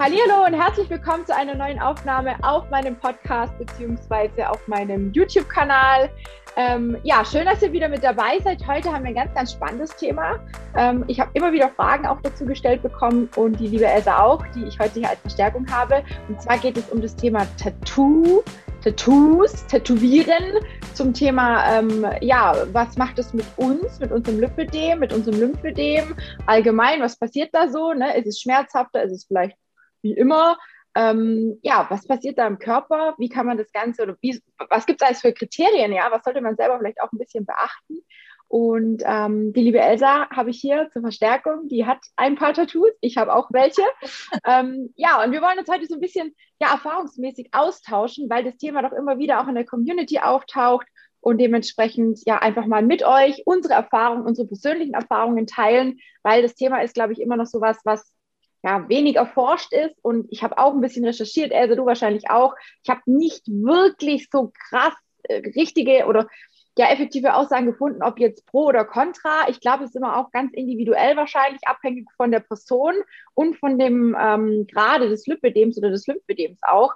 Hallo und herzlich willkommen zu einer neuen Aufnahme auf meinem Podcast bzw. auf meinem YouTube-Kanal. Ähm, ja, schön, dass ihr wieder mit dabei seid. Heute haben wir ein ganz, ganz spannendes Thema. Ähm, ich habe immer wieder Fragen auch dazu gestellt bekommen und die liebe Elsa auch, die ich heute hier als Verstärkung habe. Und zwar geht es um das Thema Tattoo. Tattoos, Tätowieren, zum Thema, ähm, ja, was macht es mit uns, mit unserem Lymphödem, mit unserem Lymphödem, allgemein, was passiert da so, ne? ist es schmerzhafter, ist es vielleicht wie immer. Ähm, ja, was passiert da im Körper? Wie kann man das Ganze oder wie, was gibt es alles für Kriterien? Ja, was sollte man selber vielleicht auch ein bisschen beachten? Und ähm, die liebe Elsa habe ich hier zur Verstärkung. Die hat ein paar Tattoos. Ich habe auch welche. ähm, ja, und wir wollen uns heute so ein bisschen ja, erfahrungsmäßig austauschen, weil das Thema doch immer wieder auch in der Community auftaucht und dementsprechend ja einfach mal mit euch unsere Erfahrungen, unsere persönlichen Erfahrungen teilen, weil das Thema ist, glaube ich, immer noch so was, was ja, wenig erforscht ist. Und ich habe auch ein bisschen recherchiert, Elsa, du wahrscheinlich auch. Ich habe nicht wirklich so krass äh, richtige oder ja, effektive Aussagen gefunden, ob jetzt pro oder contra. Ich glaube, es ist immer auch ganz individuell wahrscheinlich, abhängig von der Person und von dem ähm, Grade des Lymphödems oder des Lymphodems auch.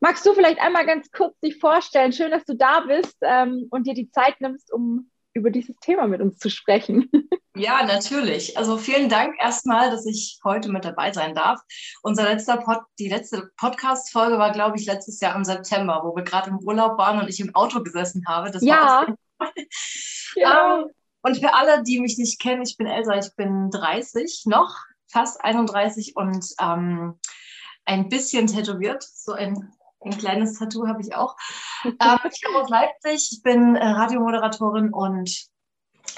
Magst du vielleicht einmal ganz kurz dich vorstellen? Schön, dass du da bist ähm, und dir die Zeit nimmst, um über dieses Thema mit uns zu sprechen. Ja, natürlich. Also vielen Dank erstmal, dass ich heute mit dabei sein darf. Unser letzter Pod, die letzte Podcast-Folge war, glaube ich, letztes Jahr im September, wo wir gerade im Urlaub waren und ich im Auto gesessen habe. Das ja. ja. Um, und für alle, die mich nicht kennen, ich bin Elsa, ich bin 30 noch, fast 31 und ähm, ein bisschen tätowiert, so ein ein kleines Tattoo habe ich auch. Ähm, ich komme aus Leipzig, ich bin äh, Radiomoderatorin und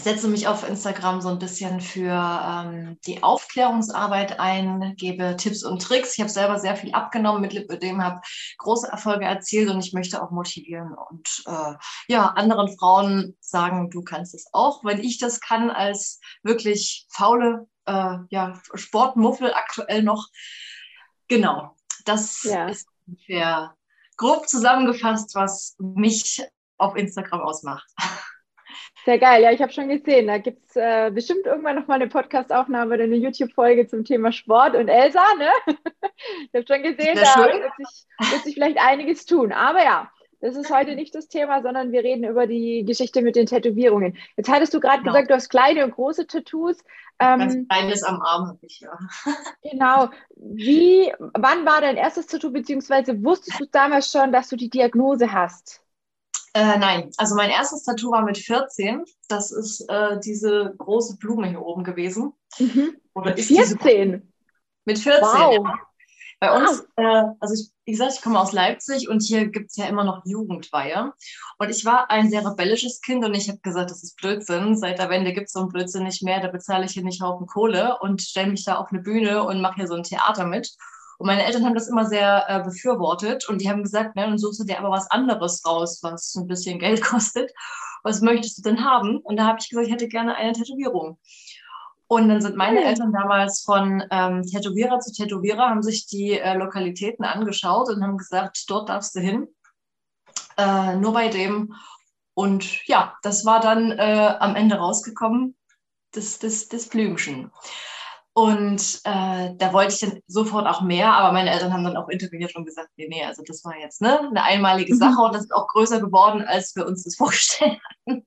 setze mich auf Instagram so ein bisschen für ähm, die Aufklärungsarbeit ein, gebe Tipps und Tricks. Ich habe selber sehr viel abgenommen mit Lipödem, habe große Erfolge erzielt und ich möchte auch motivieren und äh, ja, anderen Frauen sagen, du kannst es auch. Wenn ich das kann als wirklich faule äh, ja, Sportmuffel aktuell noch, genau, das ja. ist ungefähr grob zusammengefasst, was mich auf Instagram ausmacht. Sehr geil, ja, ich habe schon gesehen. Da gibt es äh, bestimmt irgendwann nochmal eine Podcast-Aufnahme oder eine YouTube-Folge zum Thema Sport und Elsa, ne? ich habe schon gesehen, da wird sich, wird sich vielleicht einiges tun. Aber ja, das ist heute nicht das Thema, sondern wir reden über die Geschichte mit den Tätowierungen. Jetzt hattest du gerade genau. gesagt, du hast kleine und große Tattoos. Ähm, Ganz kleines am Arm habe ich, ja. genau. Wie, wann war dein erstes Tattoo, beziehungsweise wusstest du damals schon, dass du die Diagnose hast? Äh, nein, also mein erstes Tattoo war mit 14. Das ist äh, diese große Blume hier oben gewesen. Mhm. Oder ist 14? Mit 14. Wow. Ja. Bei uns, äh, also ich, wie gesagt, ich komme aus Leipzig und hier gibt es ja immer noch Jugendweihe. Und ich war ein sehr rebellisches Kind und ich habe gesagt, das ist Blödsinn. Seit der Wende gibt es so einen Blödsinn nicht mehr. Da bezahle ich hier nicht Haufen Kohle und stelle mich da auf eine Bühne und mache hier so ein Theater mit. Und meine Eltern haben das immer sehr äh, befürwortet und die haben gesagt, ne, dann suchst du dir aber was anderes raus, was ein bisschen Geld kostet. Was möchtest du denn haben? Und da habe ich gesagt, ich hätte gerne eine Tätowierung. Und dann sind meine Eltern damals von ähm, Tätowierer zu Tätowierer, haben sich die äh, Lokalitäten angeschaut und haben gesagt, dort darfst du hin. Äh, nur bei dem. Und ja, das war dann äh, am Ende rausgekommen, das, das, das Blümchen. Und äh, da wollte ich dann sofort auch mehr, aber meine Eltern haben dann auch interveniert und gesagt, nee, nee, also das war jetzt ne, eine einmalige Sache mhm. und das ist auch größer geworden, als wir uns das vorgestellt hatten.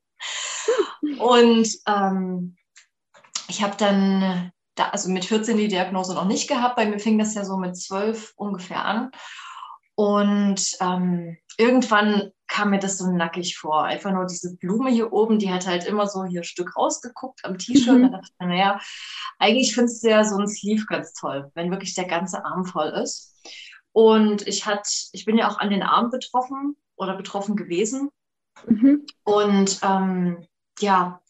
Und ähm, ich habe dann, da, also mit 14 die Diagnose noch nicht gehabt, bei mir fing das ja so mit 12 ungefähr an. Und ähm, irgendwann kam mir das so nackig vor. Einfach nur diese Blume hier oben, die hat halt immer so hier ein Stück rausgeguckt am T-Shirt. Mhm. Da dachte ich mir, naja, eigentlich findest du ja so ein Sleeve ganz toll, wenn wirklich der ganze Arm voll ist. Und ich hat, ich bin ja auch an den Arm betroffen oder betroffen gewesen. Mhm. Und ähm, ja,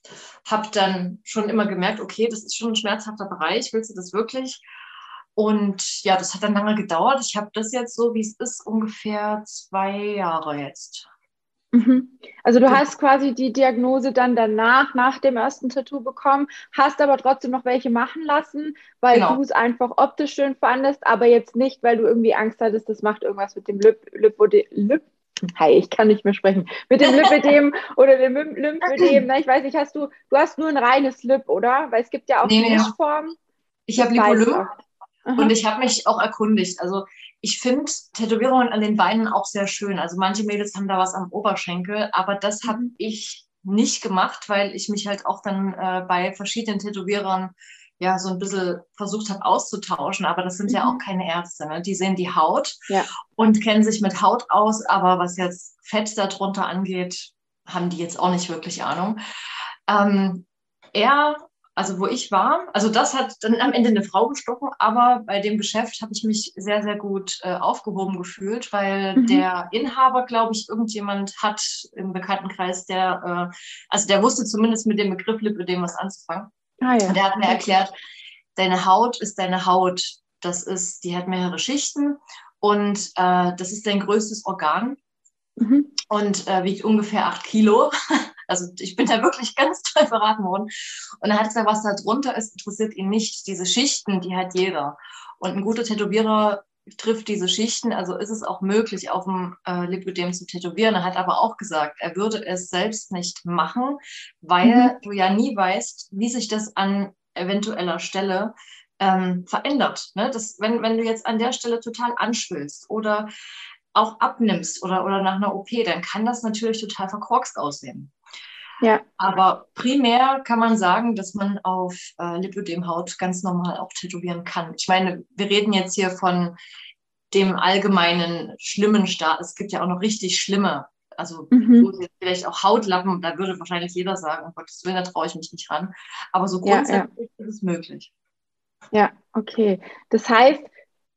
habe dann schon immer gemerkt, okay, das ist schon ein schmerzhafter Bereich, willst du das wirklich? Und ja, das hat dann lange gedauert. Ich habe das jetzt so, wie es ist, ungefähr zwei Jahre jetzt. Mhm. Also du ja. hast quasi die Diagnose dann danach, nach dem ersten Tattoo bekommen, hast aber trotzdem noch welche machen lassen, weil genau. du es einfach optisch schön fandest, aber jetzt nicht, weil du irgendwie Angst hattest, das macht irgendwas mit dem Lip, Lip, Lip, Hi, ich kann nicht mehr sprechen. Mit dem Lymphödem oder dem Lymphödem. Ne? Ich weiß nicht, hast du, du hast nur ein reines Lip, oder? Weil es gibt ja auch nee, die Mischform. Ich habe Lipolymp Aha. Und ich habe mich auch erkundigt. Also ich finde Tätowierungen an den Beinen auch sehr schön. Also manche Mädels haben da was am Oberschenkel, aber das habe mhm. ich nicht gemacht, weil ich mich halt auch dann äh, bei verschiedenen Tätowierern ja so ein bisschen versucht habe auszutauschen, aber das sind mhm. ja auch mhm. keine Ärzte. Ne? Die sehen die Haut ja. und kennen sich mit Haut aus, aber was jetzt Fett darunter angeht, haben die jetzt auch nicht wirklich Ahnung. Ähm, er also wo ich war, also das hat dann am Ende eine Frau gestochen, aber bei dem Geschäft habe ich mich sehr, sehr gut äh, aufgehoben gefühlt, weil mhm. der Inhaber, glaube ich, irgendjemand hat im Bekanntenkreis, der, äh, also der wusste zumindest mit dem Begriff Lipödem was anzufangen. Ah, ja. Und der hat mir erklärt, deine Haut ist deine Haut. Das ist, die hat mehrere Schichten und äh, das ist dein größtes Organ. Mhm. Und äh, wiegt ungefähr acht Kilo. Also ich bin da wirklich ganz toll beraten worden. Und er hat gesagt, was da drunter ist, interessiert ihn nicht. Diese Schichten, die hat jeder. Und ein guter Tätowierer trifft diese Schichten, also ist es auch möglich, auf dem äh, Lipödem zu tätowieren. Er hat aber auch gesagt, er würde es selbst nicht machen, weil mhm. du ja nie weißt, wie sich das an eventueller Stelle ähm, verändert. Ne? Das, wenn, wenn du jetzt an der Stelle total anschwillst oder auch abnimmst oder, oder nach einer OP, dann kann das natürlich total verkorkst aussehen. Ja. Aber primär kann man sagen, dass man auf äh, Lipödemhaut ganz normal auch tätowieren kann. Ich meine, wir reden jetzt hier von dem allgemeinen schlimmen Start. Es gibt ja auch noch richtig schlimme, also mhm. vielleicht auch Hautlappen, da würde wahrscheinlich jeder sagen, um Gottes Willen, da traue ich mich nicht ran. Aber so grundsätzlich ja, ja. ist es möglich. Ja, okay. Das heißt,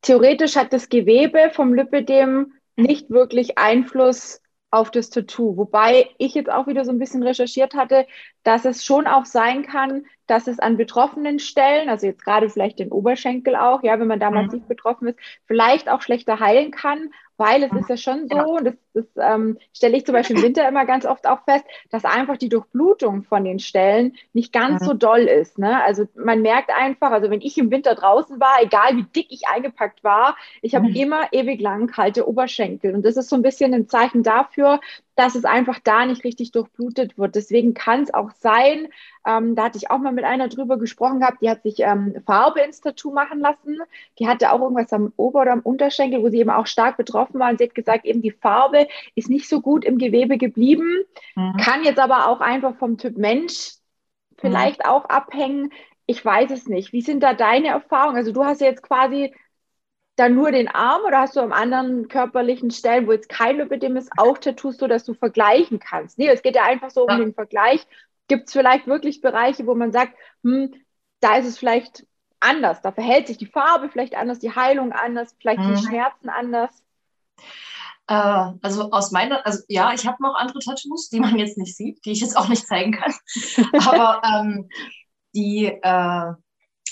theoretisch hat das Gewebe vom Lipödem nicht wirklich Einfluss auf das Tattoo. Wobei ich jetzt auch wieder so ein bisschen recherchiert hatte, dass es schon auch sein kann, dass es an betroffenen Stellen, also jetzt gerade vielleicht den Oberschenkel auch, ja, wenn man da mhm. massiv betroffen ist, vielleicht auch schlechter heilen kann, weil es ist ja schon so, und das, das ähm, stelle ich zum Beispiel im Winter immer ganz oft auch fest, dass einfach die Durchblutung von den Stellen nicht ganz so doll ist. Ne? Also man merkt einfach, also wenn ich im Winter draußen war, egal wie dick ich eingepackt war, ich habe mhm. immer ewig lang kalte Oberschenkel. Und das ist so ein bisschen ein Zeichen dafür, dass es einfach da nicht richtig durchblutet wird. Deswegen kann es auch sein, ähm, da hatte ich auch mal mit einer drüber gesprochen gehabt, die hat sich ähm, Farbe ins Tattoo machen lassen. Die hatte auch irgendwas am Ober- oder am Unterschenkel, wo sie eben auch stark betroffen war. Und sie hat gesagt, eben die Farbe ist nicht so gut im Gewebe geblieben. Mhm. Kann jetzt aber auch einfach vom Typ Mensch vielleicht mhm. auch abhängen. Ich weiß es nicht. Wie sind da deine Erfahrungen? Also du hast ja jetzt quasi dann nur den Arm oder hast du am anderen körperlichen Stellen, wo jetzt kein Lipödem ist, auch Tattoos, so dass du vergleichen kannst? Nee, es geht ja einfach so um den Vergleich. Gibt es vielleicht wirklich Bereiche, wo man sagt, hm, da ist es vielleicht anders, da verhält sich die Farbe vielleicht anders, die Heilung anders, vielleicht mhm. die Schmerzen anders? Äh, also aus meiner, also ja, ich habe noch andere Tattoos, die man jetzt nicht sieht, die ich jetzt auch nicht zeigen kann. Aber ähm, die, äh,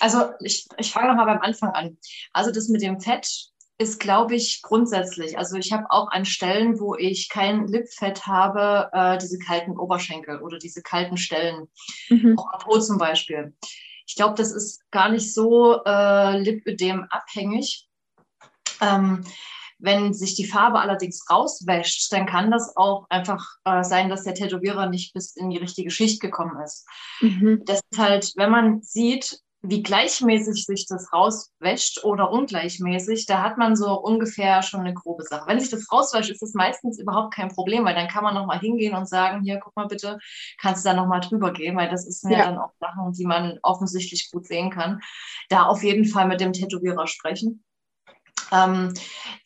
also ich, ich fange nochmal beim Anfang an. Also das mit dem Fett ist, glaube ich, grundsätzlich. Also ich habe auch an Stellen, wo ich kein Lipfett habe, äh, diese kalten Oberschenkel oder diese kalten Stellen. Mhm. Auch am Po zum Beispiel. Ich glaube, das ist gar nicht so äh, Lipödem abhängig. Ähm, wenn sich die Farbe allerdings rauswäscht, dann kann das auch einfach äh, sein, dass der Tätowierer nicht bis in die richtige Schicht gekommen ist. Mhm. Das ist halt, wenn man sieht, wie gleichmäßig sich das rauswäscht oder ungleichmäßig, da hat man so ungefähr schon eine grobe Sache. Wenn sich das rauswäscht, ist das meistens überhaupt kein Problem, weil dann kann man nochmal hingehen und sagen, hier, guck mal bitte, kannst du da nochmal drüber gehen, weil das sind ja. ja dann auch Sachen, die man offensichtlich gut sehen kann. Da auf jeden Fall mit dem Tätowierer sprechen. Ähm,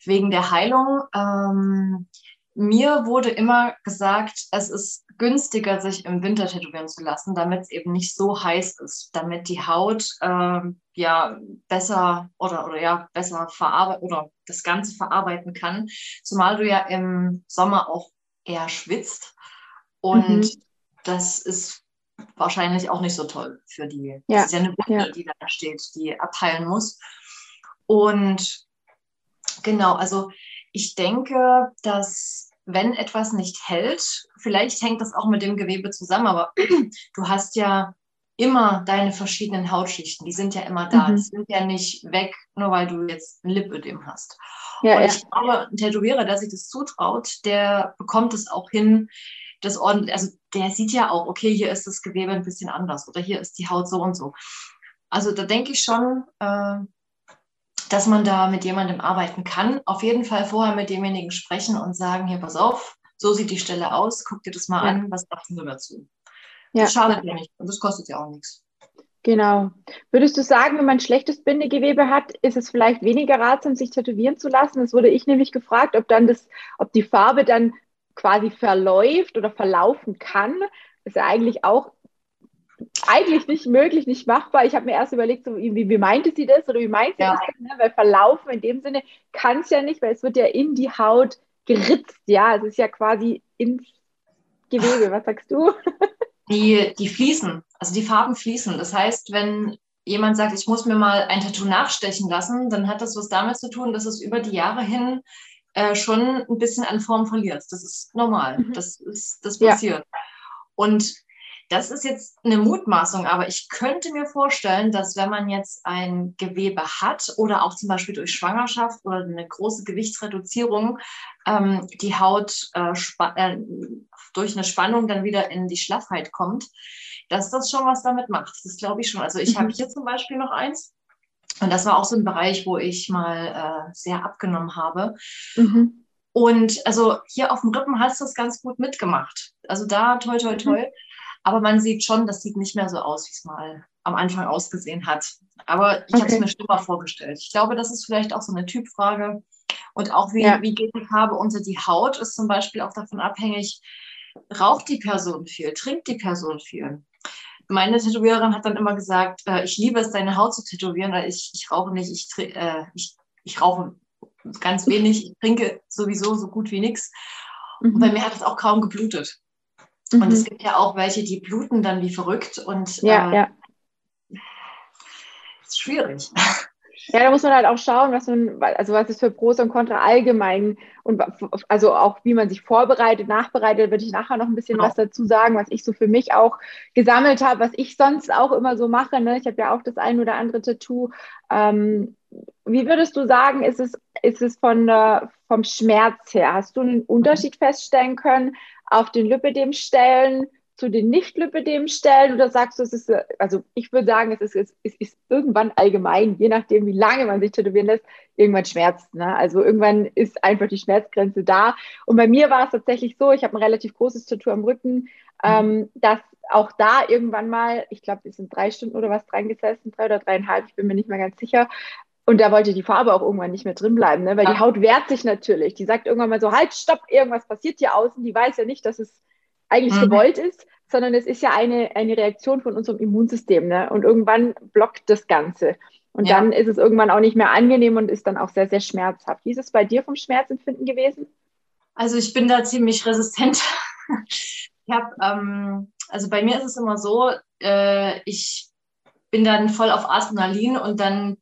wegen der Heilung, ähm, mir wurde immer gesagt, es ist günstiger, sich im Winter tätowieren zu lassen, damit es eben nicht so heiß ist, damit die Haut ähm, ja besser oder, oder ja besser verarbeiten oder das Ganze verarbeiten kann. Zumal du ja im Sommer auch eher schwitzt und mhm. das ist wahrscheinlich auch nicht so toll für die. Ja. Das ist ja eine Wunde, ja. die da steht, die abheilen muss. Und genau, also ich denke, dass wenn etwas nicht hält, vielleicht hängt das auch mit dem Gewebe zusammen, aber du hast ja immer deine verschiedenen Hautschichten, die sind ja immer da. Mhm. Die sind ja nicht weg, nur weil du jetzt ein Lipödem hast. Ja, und ja. ich glaube, ein Tätowierer, der sich das zutraut, der bekommt es auch hin, das ordentlich, also der sieht ja auch, okay, hier ist das Gewebe ein bisschen anders oder hier ist die Haut so und so. Also da denke ich schon, äh, dass man da mit jemandem arbeiten kann. Auf jeden Fall vorher mit demjenigen sprechen und sagen, hier, pass auf, so sieht die Stelle aus, guck dir das mal ja. an, was sagst du dazu? Ja. Das schadet ja nicht und das kostet ja auch nichts. Genau. Würdest du sagen, wenn man schlechtes Bindegewebe hat, ist es vielleicht weniger ratsam, sich tätowieren zu lassen? Das wurde ich nämlich gefragt, ob dann das, ob die Farbe dann quasi verläuft oder verlaufen kann. Das ist ja eigentlich auch eigentlich nicht möglich, nicht machbar. Ich habe mir erst überlegt, so, wie, wie meinte sie das oder wie meint sie ja. das? Ne? Weil verlaufen in dem Sinne kann es ja nicht, weil es wird ja in die Haut geritzt. Ja, es ist ja quasi ins Gewebe. Was sagst du? Die, die fließen, also die Farben fließen. Das heißt, wenn jemand sagt, ich muss mir mal ein Tattoo nachstechen lassen, dann hat das was damit zu tun, dass es über die Jahre hin äh, schon ein bisschen an Form verliert. Das ist normal. Mhm. Das, ist, das passiert. Ja. Und das ist jetzt eine Mutmaßung, aber ich könnte mir vorstellen, dass wenn man jetzt ein Gewebe hat oder auch zum Beispiel durch Schwangerschaft oder eine große Gewichtsreduzierung ähm, die Haut äh, äh, durch eine Spannung dann wieder in die Schlaffheit kommt, dass das schon was damit macht. Das glaube ich schon. Also ich mhm. habe hier zum Beispiel noch eins. Und das war auch so ein Bereich, wo ich mal äh, sehr abgenommen habe. Mhm. Und also hier auf dem Rippen hast du es ganz gut mitgemacht. Also da toi toi mhm. toi. Mhm. Aber man sieht schon, das sieht nicht mehr so aus, wie es mal am Anfang ausgesehen hat. Aber ich okay. habe es mir schlimmer vorgestellt. Ich glaube, das ist vielleicht auch so eine Typfrage. Und auch wie, ja. wie geht die Farbe unter die Haut, ist zum Beispiel auch davon abhängig, raucht die Person viel, trinkt die Person viel. Meine Tätowiererin hat dann immer gesagt, äh, ich liebe es, deine Haut zu tätowieren, weil ich, ich rauche nicht, ich, äh, ich, ich rauche ganz wenig, ich trinke sowieso so gut wie nichts. Mhm. Und bei mir hat es auch kaum geblutet. Mhm. Und es gibt ja auch welche, die bluten dann wie verrückt und ja, äh, ja. ist schwierig. Ja, da muss man halt auch schauen, was man, also was ist für Pros und Contra allgemein und also auch wie man sich vorbereitet, nachbereitet, würde ich nachher noch ein bisschen genau. was dazu sagen, was ich so für mich auch gesammelt habe, was ich sonst auch immer so mache. Ne? Ich habe ja auch das ein oder andere Tattoo. Ähm, wie würdest du sagen, ist es, ist es von der, vom Schmerz her? Hast du einen Unterschied feststellen können auf den Lipidem-Stellen? zu den Nicht-Lipidem-Stellen oder sagst du, es ist, also ich würde sagen, es ist, es ist irgendwann allgemein, je nachdem, wie lange man sich tätowieren lässt, irgendwann schmerzt. Ne? Also irgendwann ist einfach die Schmerzgrenze da. Und bei mir war es tatsächlich so, ich habe ein relativ großes Tattoo am Rücken, ähm, dass auch da irgendwann mal, ich glaube, es sind drei Stunden oder was dran gesessen, drei oder dreieinhalb, ich bin mir nicht mehr ganz sicher. Und da wollte die Farbe auch irgendwann nicht mehr drin bleiben, ne? weil ja. die Haut wehrt sich natürlich. Die sagt irgendwann mal so, halt, stopp, irgendwas passiert hier außen. Die weiß ja nicht, dass es eigentlich mhm. gewollt ist, sondern es ist ja eine, eine Reaktion von unserem Immunsystem. Ne? Und irgendwann blockt das Ganze. Und ja. dann ist es irgendwann auch nicht mehr angenehm und ist dann auch sehr, sehr schmerzhaft. Wie ist es bei dir vom Schmerzempfinden gewesen? Also ich bin da ziemlich resistent. ich habe, ähm, also bei mir ist es immer so, äh, ich bin dann voll auf Adrenalin und dann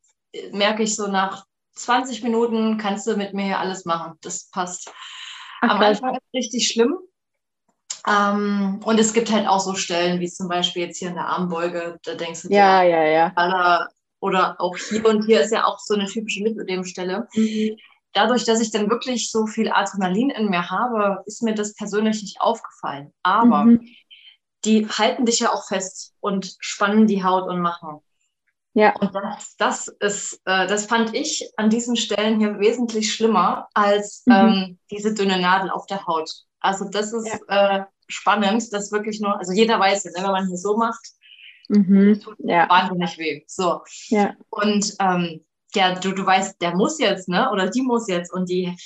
merke ich so nach 20 Minuten kannst du mit mir hier alles machen. Das passt. Ach, Am Anfang ist es richtig schlimm. Ähm, und es gibt halt auch so Stellen, wie zum Beispiel jetzt hier in der Armbeuge, da denkst du, ja, ja, ja. Aller, oder auch hier und hier ist ja auch so eine typische Lipödem-Stelle. Mhm. Dadurch, dass ich dann wirklich so viel Adrenalin in mir habe, ist mir das persönlich nicht aufgefallen. Aber mhm. die halten dich ja auch fest und spannen die Haut und machen. Ja. Und das, das ist, äh, das fand ich an diesen Stellen hier wesentlich schlimmer als mhm. ähm, diese dünne Nadel auf der Haut. Also das ist ja. äh, spannend, das wirklich nur, also jeder weiß ja, wenn man hier so macht, mhm. tut ja. wahnsinnig weh. So. Ja. Und ähm, ja, du, du weißt, der muss jetzt, ne? Oder die muss jetzt und die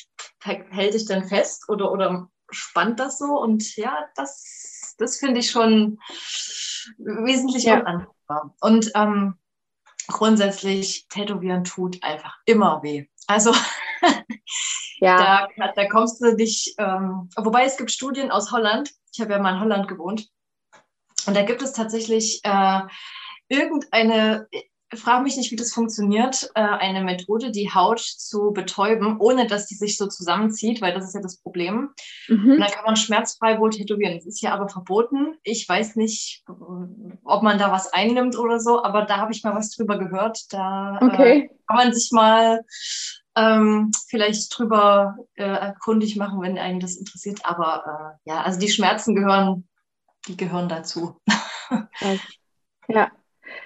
hält dich dann fest oder, oder spannt das so. Und ja, das, das finde ich schon wesentlich ja. unangenehmer. Und ähm, grundsätzlich tätowieren tut einfach immer weh. Also ja. da, da kommst du nicht, ähm, wobei es gibt Studien aus Holland, ich habe ja mal in Holland gewohnt, und da gibt es tatsächlich äh, irgendeine, frage mich nicht, wie das funktioniert, äh, eine Methode, die Haut zu betäuben, ohne dass die sich so zusammenzieht, weil das ist ja das Problem. Mhm. Und dann kann man schmerzfrei wohl tätowieren. Das ist ja aber verboten. Ich weiß nicht, ob man da was einnimmt oder so, aber da habe ich mal was drüber gehört. Da äh, okay. äh, kann man sich mal ähm, vielleicht drüber äh, erkundig machen, wenn einen das interessiert. Aber äh, ja, also die Schmerzen gehören, die gehören dazu. ja.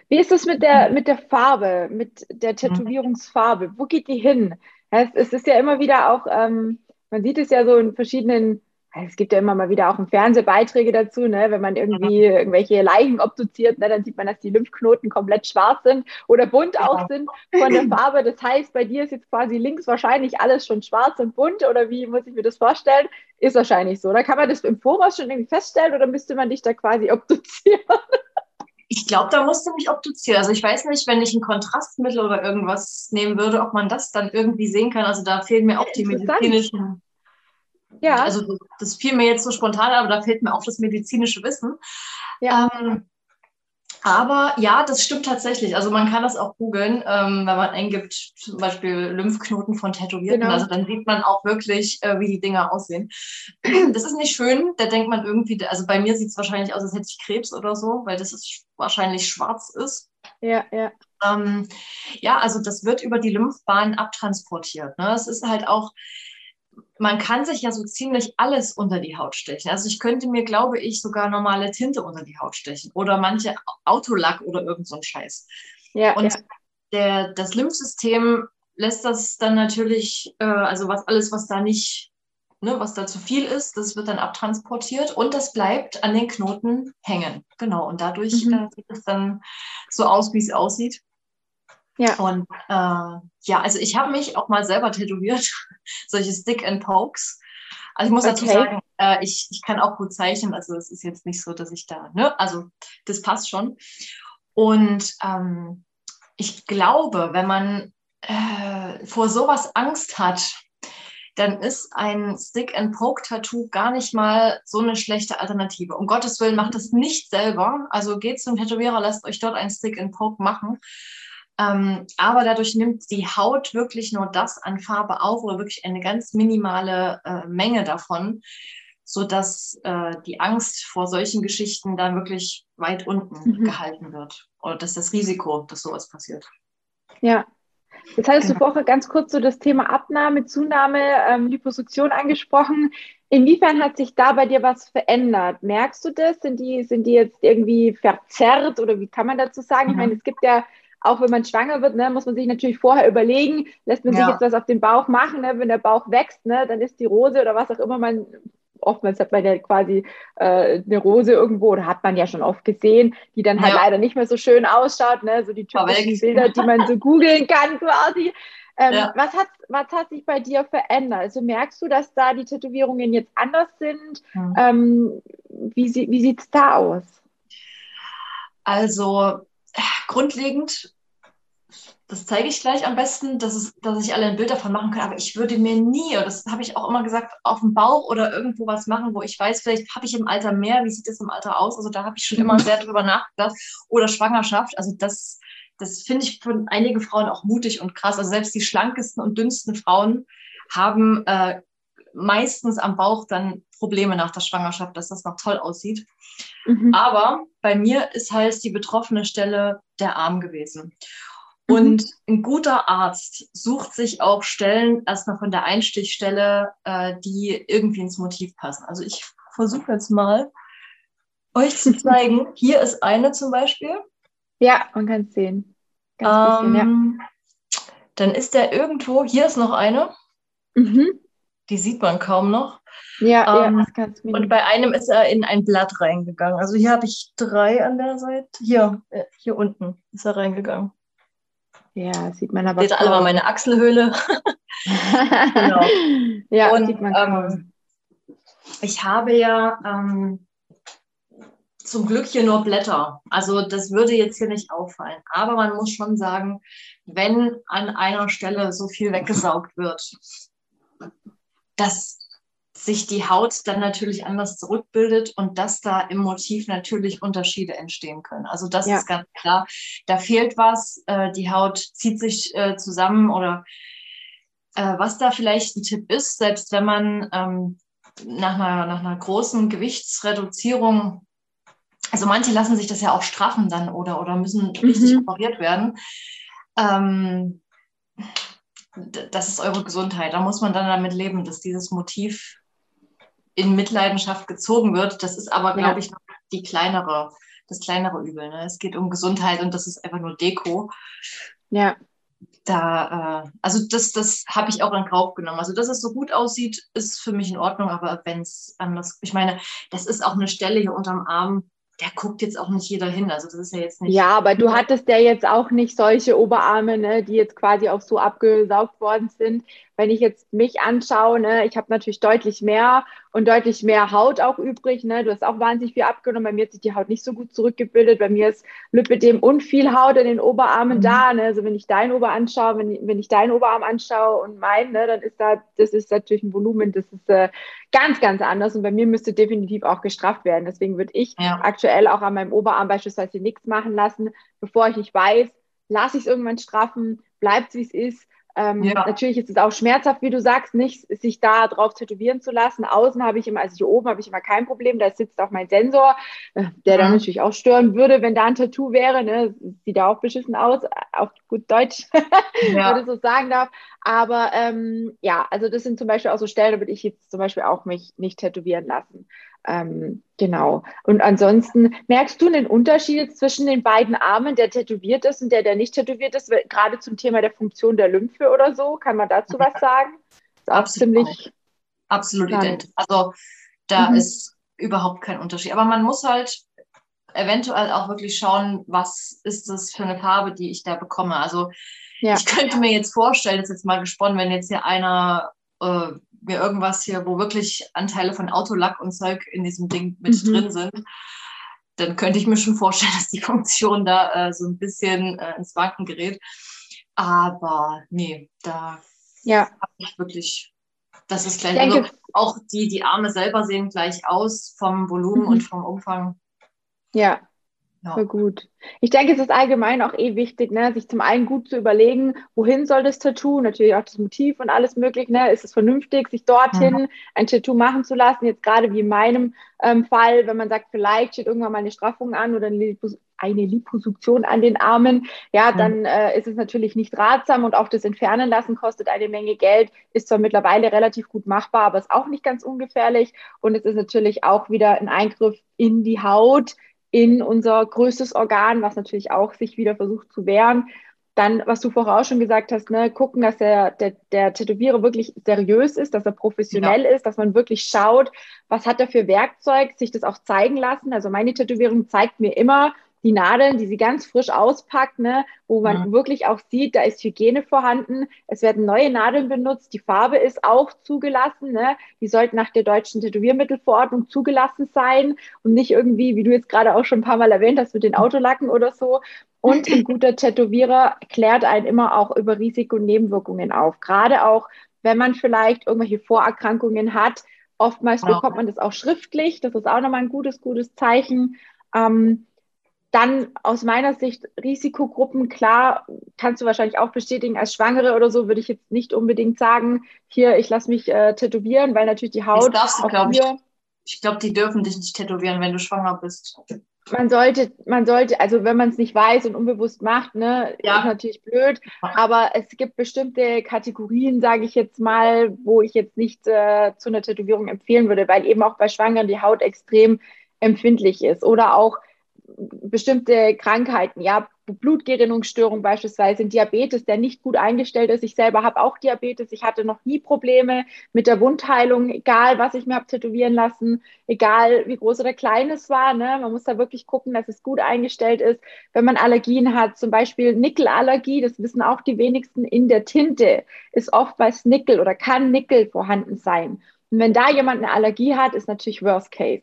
Wie ist es mit der, mit der Farbe, mit der mhm. Tätowierungsfarbe? Wo geht die hin? Es, ist ja immer wieder auch, ähm, man sieht es ja so in verschiedenen es gibt ja immer mal wieder auch Fernsehbeiträge dazu, ne? wenn man irgendwie irgendwelche Leichen obduziert, ne? dann sieht man, dass die Lymphknoten komplett schwarz sind oder bunt ja. auch sind von der Farbe. Das heißt, bei dir ist jetzt quasi links wahrscheinlich alles schon schwarz und bunt oder wie muss ich mir das vorstellen? Ist wahrscheinlich so. Da kann man das im Voraus schon irgendwie feststellen oder müsste man dich da quasi obduzieren? Ich glaube, da musste mich obduzieren. Also ich weiß nicht, wenn ich ein Kontrastmittel oder irgendwas nehmen würde, ob man das dann irgendwie sehen kann. Also da fehlen mir auch die medizinischen ja. Also das fiel mir jetzt so spontan, aber da fehlt mir auch das medizinische Wissen. Ja. Ähm, aber ja, das stimmt tatsächlich. Also man kann das auch googeln, ähm, wenn man eingibt, zum Beispiel Lymphknoten von Tätowierten. Genau. Also dann sieht man auch wirklich, äh, wie die Dinger aussehen. Das ist nicht schön. Da denkt man irgendwie, also bei mir sieht es wahrscheinlich aus, als hätte ich Krebs oder so, weil das ist wahrscheinlich schwarz ist. Ja, ja. Ähm, ja, also das wird über die Lymphbahn abtransportiert. Ne? Es ist halt auch, man kann sich ja so ziemlich alles unter die Haut stechen. Also ich könnte mir, glaube ich, sogar normale Tinte unter die Haut stechen oder manche Autolack oder irgend so ein Scheiß. Ja, und ja. Der, das Lymphsystem lässt das dann natürlich, äh, also was alles, was da nicht, ne, was da zu viel ist, das wird dann abtransportiert und das bleibt an den Knoten hängen. Genau. Und dadurch mhm. äh, sieht es dann so aus, wie es aussieht. Ja. Und äh, ja, also ich habe mich auch mal selber tätowiert, solche Stick and Pokes. Also ich muss okay. dazu sagen, äh, ich, ich kann auch gut zeichnen, also es ist jetzt nicht so, dass ich da, ne, also das passt schon. Und ähm, ich glaube, wenn man äh, vor sowas Angst hat, dann ist ein Stick-and-Poke-Tattoo gar nicht mal so eine schlechte Alternative. Um Gottes Willen, macht das nicht selber. Also geht zum Tätowierer, lasst euch dort ein Stick-and-Poke machen. Ähm, aber dadurch nimmt die Haut wirklich nur das an Farbe auf oder wirklich eine ganz minimale äh, Menge davon, sodass äh, die Angst vor solchen Geschichten dann wirklich weit unten mhm. gehalten wird. Oder dass das Risiko, dass sowas passiert. Ja. Jetzt hattest genau. du vorher ganz kurz so das Thema Abnahme, Zunahme, ähm, Liposuktion angesprochen. Inwiefern hat sich da bei dir was verändert? Merkst du das? Sind die, sind die jetzt irgendwie verzerrt oder wie kann man dazu sagen? Mhm. Ich meine, es gibt ja auch wenn man schwanger wird, ne, muss man sich natürlich vorher überlegen, lässt man ja. sich jetzt was auf den Bauch machen, ne? wenn der Bauch wächst, ne, dann ist die Rose oder was auch immer man, oftmals hat man ja quasi äh, eine Rose irgendwo, oder hat man ja schon oft gesehen, die dann halt ja. leider nicht mehr so schön ausschaut, ne? so die typischen Bilder, die man so googeln kann quasi. Ähm, ja. was, hat, was hat sich bei dir verändert? Also merkst du, dass da die Tätowierungen jetzt anders sind? Mhm. Ähm, wie wie sieht es da aus? Also grundlegend das zeige ich gleich am besten, dass, es, dass ich alle ein Bild davon machen kann. Aber ich würde mir nie, das habe ich auch immer gesagt, auf dem Bauch oder irgendwo was machen, wo ich weiß, vielleicht habe ich im Alter mehr. Wie sieht das im Alter aus? Also da habe ich schon immer sehr drüber nachgedacht. Oder Schwangerschaft. Also das, das finde ich von einigen Frauen auch mutig und krass. Also selbst die schlankesten und dünnsten Frauen haben äh, meistens am Bauch dann Probleme nach der Schwangerschaft, dass das noch toll aussieht. Mhm. Aber bei mir ist halt die betroffene Stelle der Arm gewesen. Und mhm. ein guter Arzt sucht sich auch Stellen erstmal von der Einstichstelle, äh, die irgendwie ins Motiv passen. Also ich versuche jetzt mal euch zu zeigen. Hier ist eine zum Beispiel. Ja, man kann es sehen. Ähm, bisschen, ja. Dann ist der irgendwo, hier ist noch eine. Mhm. Die sieht man kaum noch. Ja, ähm, ja, ganz Und bei einem ist er in ein Blatt reingegangen. Also hier habe ich drei an der Seite. Hier, äh, hier unten ist er reingegangen. Ja, sieht man aber. Seht alle mal meine Achselhöhle. genau. Ja, und, sieht man ähm, Ich habe ja ähm, zum Glück hier nur Blätter. Also das würde jetzt hier nicht auffallen. Aber man muss schon sagen, wenn an einer Stelle so viel weggesaugt wird, dass sich die Haut dann natürlich anders zurückbildet und dass da im Motiv natürlich Unterschiede entstehen können. Also das ja. ist ganz klar. Da fehlt was, äh, die Haut zieht sich äh, zusammen oder äh, was da vielleicht ein Tipp ist, selbst wenn man ähm, nach, einer, nach einer großen Gewichtsreduzierung, also manche lassen sich das ja auch straffen dann oder, oder müssen mhm. richtig operiert werden. Ähm, das ist eure Gesundheit. Da muss man dann damit leben, dass dieses Motiv in Mitleidenschaft gezogen wird. Das ist aber, glaube ich, die kleinere das kleinere Übel. Ne? Es geht um Gesundheit und das ist einfach nur Deko. Ja. Da, äh, also das, das habe ich auch in Kauf genommen. Also, dass es so gut aussieht, ist für mich in Ordnung, aber wenn es anders, ich meine, das ist auch eine Stelle hier unterm Arm, der guckt jetzt auch nicht jeder hin. Also das ist ja jetzt nicht. Ja, aber du hattest ja jetzt auch nicht solche Oberarme, ne, die jetzt quasi auch so abgesaugt worden sind wenn ich jetzt mich anschaue, ne, ich habe natürlich deutlich mehr und deutlich mehr Haut auch übrig. Ne? Du hast auch wahnsinnig viel abgenommen. Bei mir hat sich die Haut nicht so gut zurückgebildet. Bei mir ist Lipidem und viel Haut in den Oberarmen mhm. da. Ne? Also wenn ich deinen Ober anschaue, wenn, wenn ich deinen Oberarm anschaue und meinen, ne, dann ist da, das ist natürlich ein Volumen, das ist äh, ganz, ganz anders. Und bei mir müsste definitiv auch gestrafft werden. Deswegen würde ich ja. aktuell auch an meinem Oberarm beispielsweise nichts machen lassen, bevor ich nicht weiß, lasse ich es irgendwann straffen, bleibt es, wie es ist ähm, ja. Natürlich ist es auch schmerzhaft, wie du sagst, nicht sich da drauf tätowieren zu lassen. Außen habe ich immer, also hier oben habe ich immer kein Problem, da sitzt auch mein Sensor, äh, der dann natürlich auch stören würde, wenn da ein Tattoo wäre. Ne? Sieht da auch beschissen aus, auf gut Deutsch, ja. wenn ich so sagen darf. Aber ähm, ja, also das sind zum Beispiel auch so Stellen, da würde ich jetzt zum Beispiel auch mich nicht tätowieren lassen. Ähm, genau. Und ansonsten merkst du einen Unterschied zwischen den beiden Armen, der tätowiert ist und der, der nicht tätowiert ist, gerade zum Thema der Funktion der Lymphe oder so? Kann man dazu was sagen? ist auch Absolut. ziemlich. Absolut identisch. Also da mhm. ist überhaupt kein Unterschied. Aber man muss halt eventuell auch wirklich schauen, was ist das für eine Farbe, die ich da bekomme. Also ja. ich könnte mir jetzt vorstellen, das ist jetzt mal gesponnen, wenn jetzt hier einer äh, mir irgendwas hier, wo wirklich Anteile von Autolack und Zeug in diesem Ding mit mhm. drin sind, dann könnte ich mir schon vorstellen, dass die Funktion da äh, so ein bisschen äh, ins Wanken gerät. Aber nee, da ja. habe ich wirklich, das ist gleich. Also auch die, die Arme selber sehen gleich aus vom Volumen mhm. und vom Umfang. Ja, ja. Voll gut. Ich denke, es ist allgemein auch eh wichtig, ne, sich zum einen gut zu überlegen, wohin soll das Tattoo, natürlich auch das Motiv und alles mögliche. Ne? Ist es vernünftig, sich dorthin mhm. ein Tattoo machen zu lassen? Jetzt gerade wie in meinem ähm, Fall, wenn man sagt, vielleicht steht irgendwann mal eine Straffung an oder eine, Lipos eine Liposuktion an den Armen, ja, mhm. dann äh, ist es natürlich nicht ratsam und auch das Entfernen lassen kostet eine Menge Geld, ist zwar mittlerweile relativ gut machbar, aber ist auch nicht ganz ungefährlich und es ist natürlich auch wieder ein Eingriff in die Haut in unser größtes Organ, was natürlich auch sich wieder versucht zu wehren. Dann, was du vorher auch schon gesagt hast, ne, gucken, dass der, der, der Tätowierer wirklich seriös ist, dass er professionell ja. ist, dass man wirklich schaut, was hat er für Werkzeug, sich das auch zeigen lassen. Also meine Tätowierung zeigt mir immer, die Nadeln, die sie ganz frisch auspackt, ne, wo man ja. wirklich auch sieht, da ist Hygiene vorhanden. Es werden neue Nadeln benutzt. Die Farbe ist auch zugelassen. Ne? Die sollten nach der deutschen Tätowiermittelverordnung zugelassen sein und nicht irgendwie, wie du jetzt gerade auch schon ein paar Mal erwähnt hast, mit den Autolacken oder so. Und ein guter Tätowierer klärt einen immer auch über Risiko und Nebenwirkungen auf. Gerade auch, wenn man vielleicht irgendwelche Vorerkrankungen hat. Oftmals genau. bekommt man das auch schriftlich. Das ist auch nochmal ein gutes, gutes Zeichen. Ähm, dann aus meiner Sicht Risikogruppen, klar, kannst du wahrscheinlich auch bestätigen, als Schwangere oder so würde ich jetzt nicht unbedingt sagen, hier, ich lasse mich äh, tätowieren, weil natürlich die Haut. Das darfst du, glaube ich. Ich glaube, die dürfen dich nicht tätowieren, wenn du schwanger bist. Man sollte, man sollte, also wenn man es nicht weiß und unbewusst macht, ne, ja. ist natürlich blöd. Aber es gibt bestimmte Kategorien, sage ich jetzt mal, wo ich jetzt nicht äh, zu einer Tätowierung empfehlen würde, weil eben auch bei Schwangeren die Haut extrem empfindlich ist. Oder auch bestimmte Krankheiten, ja, Blutgerinnungsstörung beispielsweise, Diabetes, der nicht gut eingestellt ist. Ich selber habe auch Diabetes. Ich hatte noch nie Probleme mit der Wundheilung, egal was ich mir habe tätowieren lassen, egal wie groß oder klein es war. Ne? Man muss da wirklich gucken, dass es gut eingestellt ist. Wenn man Allergien hat, zum Beispiel Nickelallergie, das wissen auch die wenigsten, in der Tinte ist oftmals Nickel oder kann Nickel vorhanden sein. Und wenn da jemand eine Allergie hat, ist natürlich Worst Case.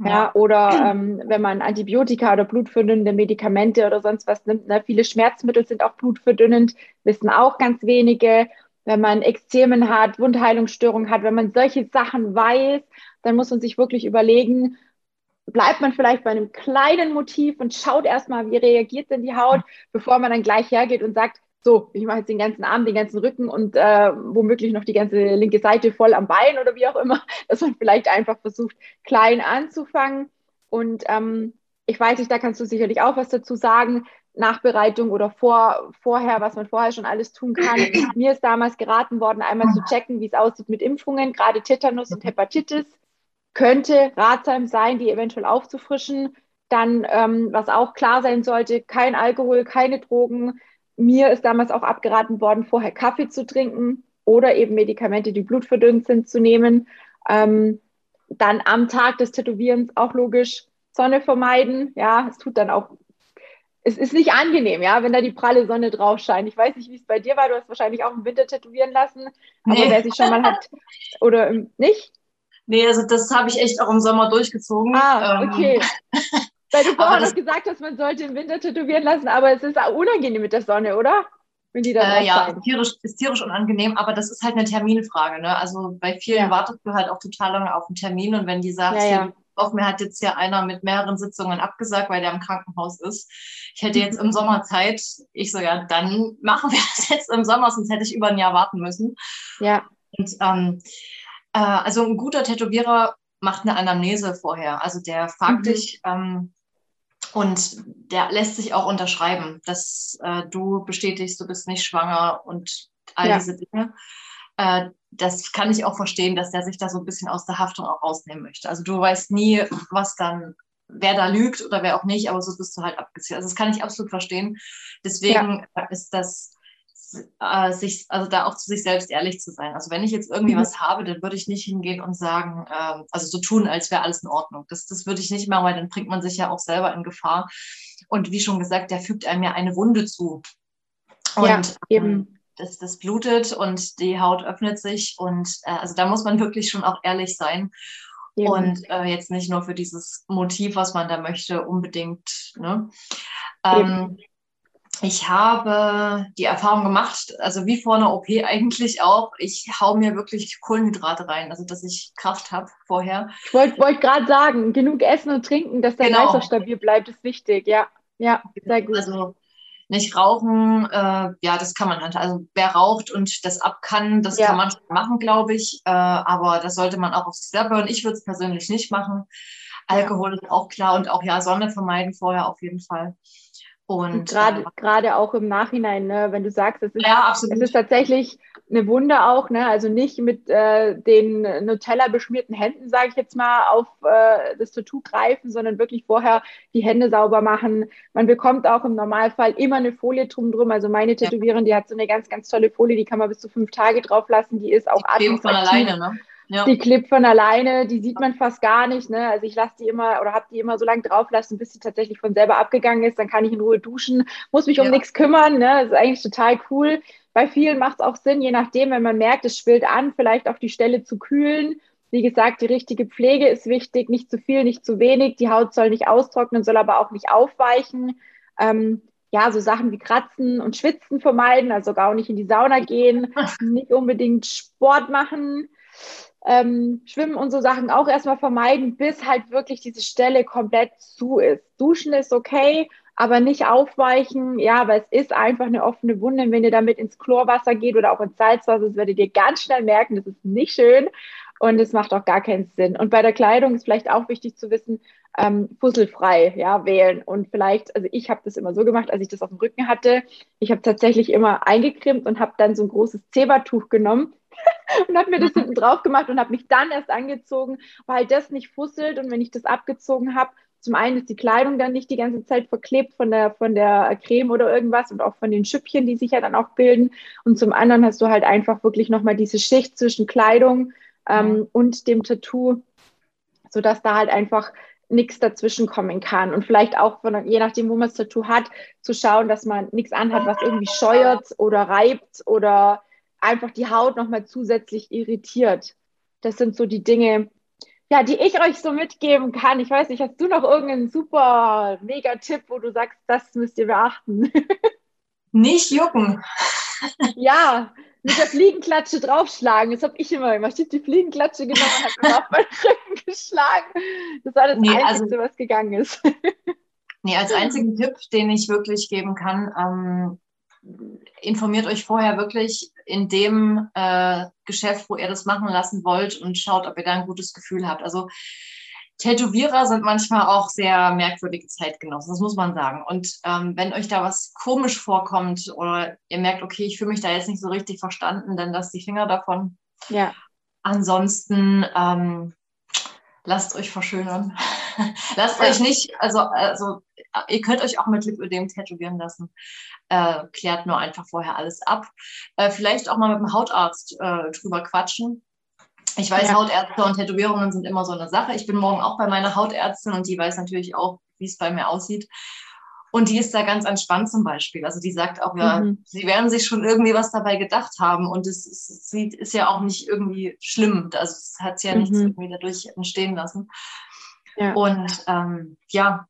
Ja, oder ähm, wenn man Antibiotika oder blutverdünnende Medikamente oder sonst was nimmt. Ne? Viele Schmerzmittel sind auch blutverdünnend, wissen auch ganz wenige. Wenn man Ekzemen hat, Wundheilungsstörungen hat, wenn man solche Sachen weiß, dann muss man sich wirklich überlegen, bleibt man vielleicht bei einem kleinen Motiv und schaut erstmal, wie reagiert denn die Haut, bevor man dann gleich hergeht und sagt, so, ich mache jetzt den ganzen Arm, den ganzen Rücken und äh, womöglich noch die ganze linke Seite voll am Bein oder wie auch immer, dass man vielleicht einfach versucht, klein anzufangen. Und ähm, ich weiß nicht, da kannst du sicherlich auch was dazu sagen. Nachbereitung oder vor, vorher, was man vorher schon alles tun kann. Mir ist damals geraten worden, einmal zu checken, wie es aussieht mit Impfungen, gerade Tetanus und Hepatitis. Könnte ratsam sein, die eventuell aufzufrischen Dann, ähm, was auch klar sein sollte, kein Alkohol, keine Drogen. Mir ist damals auch abgeraten worden, vorher Kaffee zu trinken oder eben Medikamente, die blutverdünnt sind, zu nehmen. Ähm, dann am Tag des Tätowierens auch logisch Sonne vermeiden. Ja, es tut dann auch, es ist nicht angenehm, ja, wenn da die pralle Sonne drauf scheint. Ich weiß nicht, wie es bei dir war. Du hast wahrscheinlich auch im Winter tätowieren lassen. Aber nee. wer sich schon mal hat, oder nicht? Nee, also das habe ich echt auch im Sommer durchgezogen. Ah, ähm, okay. Weil du vorher noch gesagt hast, man sollte im Winter tätowieren lassen, aber es ist auch unangenehm mit der Sonne, oder? Wenn die dann äh, ja, tierisch, ist tierisch unangenehm, aber das ist halt eine Terminfrage. Ne? Also bei vielen ja. wartest du halt auch total lange auf einen Termin und wenn die sagst, ja, ja. Auf mir hat jetzt ja einer mit mehreren Sitzungen abgesagt, weil der im Krankenhaus ist. Ich hätte jetzt im Sommer Zeit. Ich so, ja, dann machen wir das jetzt im Sommer, sonst hätte ich über ein Jahr warten müssen. Ja. Und ähm, äh, also ein guter Tätowierer macht eine Anamnese vorher. Also der fragt mhm. dich ähm, und der lässt sich auch unterschreiben, dass äh, du bestätigst, du bist nicht schwanger und all ja. diese Dinge. Äh, das kann ich auch verstehen, dass der sich da so ein bisschen aus der Haftung auch rausnehmen möchte. Also du weißt nie, was dann, wer da lügt oder wer auch nicht, aber so bist du halt abgezielt. Also das kann ich absolut verstehen. Deswegen ja. ist das äh, sich, also da auch zu sich selbst ehrlich zu sein. Also wenn ich jetzt irgendwie mhm. was habe, dann würde ich nicht hingehen und sagen, ähm, also so tun, als wäre alles in Ordnung. Das, das würde ich nicht machen, weil dann bringt man sich ja auch selber in Gefahr. Und wie schon gesagt, der fügt einem ja eine Wunde zu. Und ja, eben. Ähm, das, das blutet und die Haut öffnet sich. Und äh, also da muss man wirklich schon auch ehrlich sein. Eben. Und äh, jetzt nicht nur für dieses Motiv, was man da möchte, unbedingt. Ne? Ähm, ich habe die Erfahrung gemacht, also wie vor einer OP eigentlich auch, ich hau mir wirklich Kohlenhydrate rein, also dass ich Kraft habe vorher. Ich wollte wollt gerade sagen, genug essen und trinken, dass der genau. stabil bleibt, ist wichtig, ja. Ja, sehr gut. Also nicht rauchen, äh, ja, das kann man halt. Also wer raucht und das ab kann, das ja. kann man schon machen, glaube ich. Äh, aber das sollte man auch auf sich selber hören. Ich würde es persönlich nicht machen. Alkohol ist auch klar und auch ja Sonne vermeiden vorher auf jeden Fall. Und gerade, äh, gerade auch im Nachhinein, ne, wenn du sagst, es ist, ja, es ist tatsächlich eine Wunde auch, ne, also nicht mit äh, den Nutella beschmierten Händen, sage ich jetzt mal, auf äh, das Tattoo greifen, sondern wirklich vorher die Hände sauber machen. Man bekommt auch im Normalfall immer eine Folie drum drum. Also meine Tätowiererin, die hat so eine ganz, ganz tolle Folie, die kann man bis zu fünf Tage drauf lassen. Die ist auch die von alleine, ne? Ja. Die Clip von alleine, die sieht man fast gar nicht. Ne? Also ich lasse die immer oder habe die immer so lange drauf lassen, bis sie tatsächlich von selber abgegangen ist. Dann kann ich in Ruhe duschen, muss mich um ja. nichts kümmern. Ne? Das ist eigentlich total cool. Bei vielen macht es auch Sinn, je nachdem, wenn man merkt, es schwillt an, vielleicht auf die Stelle zu kühlen. Wie gesagt, die richtige Pflege ist wichtig, nicht zu viel, nicht zu wenig. Die Haut soll nicht austrocknen, soll aber auch nicht aufweichen. Ähm, ja, so Sachen wie Kratzen und Schwitzen vermeiden, also gar nicht in die Sauna gehen, nicht unbedingt Sport machen ähm, Schwimmen und so Sachen auch erstmal vermeiden, bis halt wirklich diese Stelle komplett zu ist. Duschen ist okay, aber nicht aufweichen, ja, weil es ist einfach eine offene Wunde. Wenn ihr damit ins Chlorwasser geht oder auch ins Salzwasser, das werdet ihr ganz schnell merken, das ist nicht schön und es macht auch gar keinen Sinn. Und bei der Kleidung ist vielleicht auch wichtig zu wissen, ähm, fusselfrei ja, wählen. Und vielleicht, also ich habe das immer so gemacht, als ich das auf dem Rücken hatte, ich habe tatsächlich immer eingecremt und habe dann so ein großes Zebertuch genommen und habe mir das hinten drauf gemacht und habe mich dann erst angezogen, weil das nicht fusselt und wenn ich das abgezogen habe, zum einen ist die Kleidung dann nicht die ganze Zeit verklebt von der, von der Creme oder irgendwas und auch von den Schüppchen, die sich ja dann auch bilden. Und zum anderen hast du halt einfach wirklich nochmal diese Schicht zwischen Kleidung ähm, und dem Tattoo, sodass da halt einfach nichts dazwischen kommen kann. Und vielleicht auch, von, je nachdem, wo man das Tattoo hat, zu schauen, dass man nichts anhat, was irgendwie scheuert oder reibt oder einfach die Haut nochmal zusätzlich irritiert. Das sind so die Dinge, ja, die ich euch so mitgeben kann. Ich weiß nicht, hast du noch irgendeinen super mega Tipp, wo du sagst, das müsst ihr beachten? Nicht jucken. Ja, mit der Fliegenklatsche draufschlagen. Das habe ich immer gemacht. Ich habe die Fliegenklatsche genommen und habe immer auf meinen Rücken geschlagen. Das war das nee, Einzige, also, was gegangen ist. Nee, als einzigen Tipp, den ich wirklich geben kann, ähm, informiert euch vorher wirklich in dem äh, Geschäft, wo ihr das machen lassen wollt und schaut, ob ihr da ein gutes Gefühl habt. Also Tätowierer sind manchmal auch sehr merkwürdige Zeitgenossen, das muss man sagen. Und ähm, wenn euch da was komisch vorkommt oder ihr merkt, okay, ich fühle mich da jetzt nicht so richtig verstanden, dann lasst die Finger davon. Ja. Ansonsten ähm, lasst euch verschönern. Lasst euch nicht, also, also ihr könnt euch auch mit Lipödem tätowieren lassen. Äh, klärt nur einfach vorher alles ab. Äh, vielleicht auch mal mit dem Hautarzt äh, drüber quatschen. Ich weiß, ja. Hautärzte und Tätowierungen sind immer so eine Sache. Ich bin morgen auch bei meiner Hautärztin und die weiß natürlich auch, wie es bei mir aussieht. Und die ist da ganz entspannt zum Beispiel. Also die sagt auch, ja, mhm. sie werden sich schon irgendwie was dabei gedacht haben. Und es ist, ist ja auch nicht irgendwie schlimm. Also es hat ja mhm. nichts irgendwie dadurch entstehen lassen. Ja. Und ähm, ja,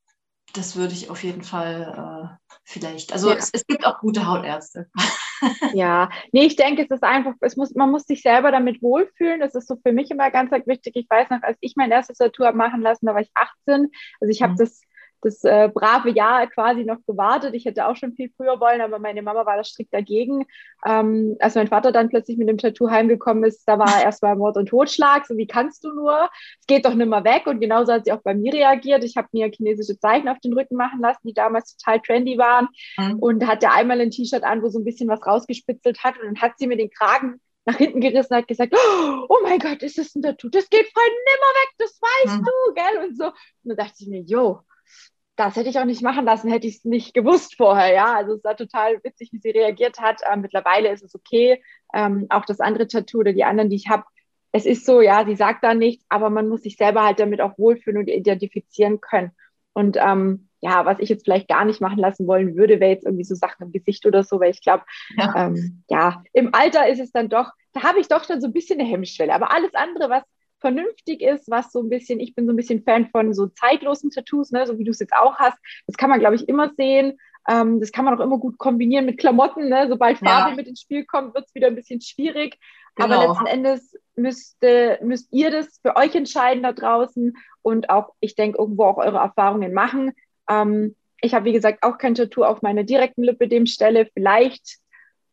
das würde ich auf jeden Fall äh, vielleicht. Also ja. es, es, gibt auch gute Hautärzte. Ja, nee, ich denke, es ist einfach, es muss, man muss sich selber damit wohlfühlen. Das ist so für mich immer ganz wichtig. Ich weiß noch, als ich mein erstes Tattoo habe machen lassen, da war ich 18. Also ich habe mhm. das das äh, brave Jahr quasi noch gewartet. Ich hätte auch schon viel früher wollen, aber meine Mama war da strikt dagegen. Ähm, als mein Vater dann plötzlich mit dem Tattoo heimgekommen ist, da war erstmal Mord und Totschlag. So, wie kannst du nur? Es geht doch nicht mehr weg. Und genauso hat sie auch bei mir reagiert. Ich habe mir chinesische Zeichen auf den Rücken machen lassen, die damals total trendy waren. Mhm. Und hatte einmal ein T-Shirt an, wo so ein bisschen was rausgespitzelt hat. Und dann hat sie mir den Kragen nach hinten gerissen hat gesagt, oh mein Gott, ist das ein Tattoo? Das geht voll nimmer weg, das weißt mhm. du, gell? Und so. Und dann dachte ich mir, jo, das hätte ich auch nicht machen lassen, hätte ich es nicht gewusst vorher. Ja, also es war total witzig, wie sie reagiert hat. Ähm, mittlerweile ist es okay. Ähm, auch das andere Tattoo oder die anderen, die ich habe, es ist so, ja, sie sagt da nichts, aber man muss sich selber halt damit auch wohlfühlen und identifizieren können. Und ähm, ja, was ich jetzt vielleicht gar nicht machen lassen wollen würde, wäre jetzt irgendwie so Sachen im Gesicht oder so, weil ich glaube, ja. Ähm, ja, im Alter ist es dann doch, da habe ich doch schon so ein bisschen eine Hemmschwelle. Aber alles andere, was vernünftig ist, was so ein bisschen, ich bin so ein bisschen Fan von so zeitlosen Tattoos, ne, so wie du es jetzt auch hast. Das kann man, glaube ich, immer sehen. Ähm, das kann man auch immer gut kombinieren mit Klamotten. Ne? Sobald Farbe ja. mit ins Spiel kommt, wird es wieder ein bisschen schwierig. Genau. Aber letzten Endes müsste, müsst ihr das für euch entscheiden da draußen und auch, ich denke, irgendwo auch eure Erfahrungen machen. Ähm, ich habe, wie gesagt, auch kein Tattoo auf meiner direkten Lippe dem Stelle. Vielleicht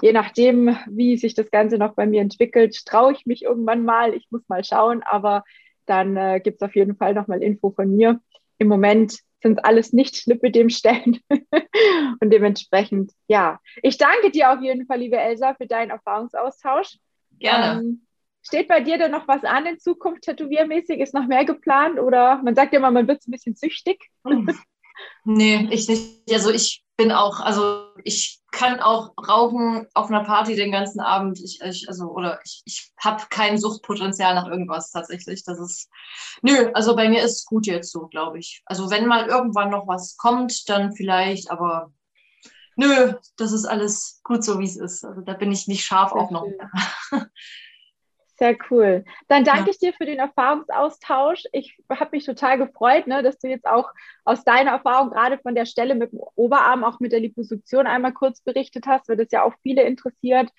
je nachdem, wie sich das Ganze noch bei mir entwickelt, traue ich mich irgendwann mal. Ich muss mal schauen, aber dann äh, gibt es auf jeden Fall nochmal Info von mir. Im Moment sind es alles nicht dem Stellen. und dementsprechend, ja. Ich danke dir auf jeden Fall, liebe Elsa, für deinen Erfahrungsaustausch. Gerne. Ähm, steht bei dir denn noch was an in Zukunft, tätowiermäßig? Ist noch mehr geplant? Oder man sagt ja immer, man wird ein bisschen süchtig. nee, ich nicht. Also ich bin auch, also ich kann auch rauchen auf einer Party den ganzen Abend. Ich, ich also, oder ich, ich habe kein Suchtpotenzial nach irgendwas tatsächlich. Das ist, nö, also bei mir ist es gut jetzt so, glaube ich. Also wenn mal irgendwann noch was kommt, dann vielleicht, aber nö, das ist alles gut so, wie es ist. Also da bin ich nicht scharf Sehr auch noch. Sehr cool. Dann danke ja. ich dir für den Erfahrungsaustausch. Ich habe mich total gefreut, ne, dass du jetzt auch aus deiner Erfahrung gerade von der Stelle mit dem Oberarm, auch mit der Liposuktion einmal kurz berichtet hast, weil das ja auch viele interessiert.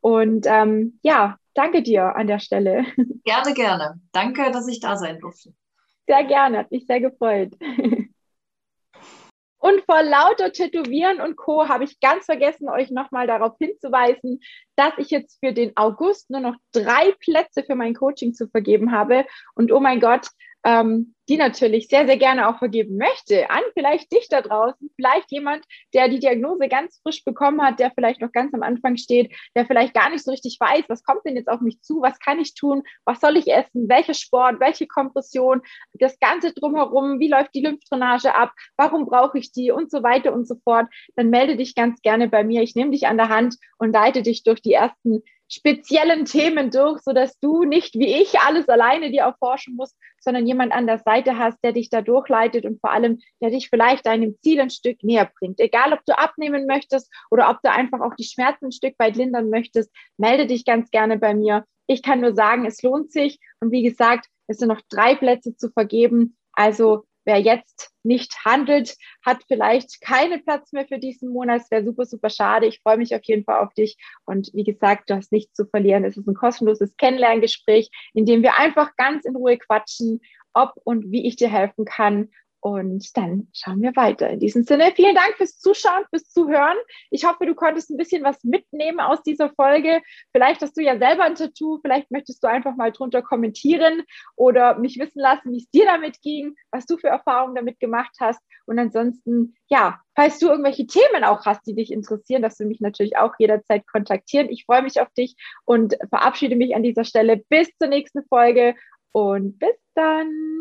Und ähm, ja, danke dir an der Stelle. Gerne, gerne. Danke, dass ich da sein durfte. Sehr gerne, hat mich sehr gefreut. Und vor lauter Tätowieren und Co. habe ich ganz vergessen, euch nochmal darauf hinzuweisen, dass ich jetzt für den August nur noch drei Plätze für mein Coaching zu vergeben habe. Und oh mein Gott, ähm, die natürlich sehr, sehr gerne auch vergeben möchte, an vielleicht dich da draußen, vielleicht jemand, der die Diagnose ganz frisch bekommen hat, der vielleicht noch ganz am Anfang steht, der vielleicht gar nicht so richtig weiß, was kommt denn jetzt auf mich zu, was kann ich tun, was soll ich essen, welcher Sport, welche Kompression, das Ganze drumherum, wie läuft die Lymphdrainage ab, warum brauche ich die und so weiter und so fort, dann melde dich ganz gerne bei mir. Ich nehme dich an der Hand und leite dich durch die ersten speziellen Themen durch, sodass du nicht wie ich alles alleine dir erforschen musst, sondern jemand an der Seite hast, der dich da durchleitet und vor allem, der dich vielleicht deinem Ziel ein Stück näher bringt. Egal, ob du abnehmen möchtest oder ob du einfach auch die Schmerzen ein Stück weit lindern möchtest, melde dich ganz gerne bei mir. Ich kann nur sagen, es lohnt sich. Und wie gesagt, es sind noch drei Plätze zu vergeben. Also wer jetzt nicht handelt, hat vielleicht keinen Platz mehr für diesen Monat. Es wäre super, super schade. Ich freue mich auf jeden Fall auf dich. Und wie gesagt, du hast nichts zu verlieren. Es ist ein kostenloses Kennenlerngespräch, in dem wir einfach ganz in Ruhe quatschen, ob und wie ich dir helfen kann. Und dann schauen wir weiter. In diesem Sinne, vielen Dank fürs Zuschauen, fürs Zuhören. Ich hoffe, du konntest ein bisschen was mitnehmen aus dieser Folge. Vielleicht hast du ja selber ein Tattoo, vielleicht möchtest du einfach mal drunter kommentieren oder mich wissen lassen, wie es dir damit ging, was du für Erfahrungen damit gemacht hast. Und ansonsten, ja, falls du irgendwelche Themen auch hast, die dich interessieren, darfst du mich natürlich auch jederzeit kontaktieren. Ich freue mich auf dich und verabschiede mich an dieser Stelle. Bis zur nächsten Folge und bis dann.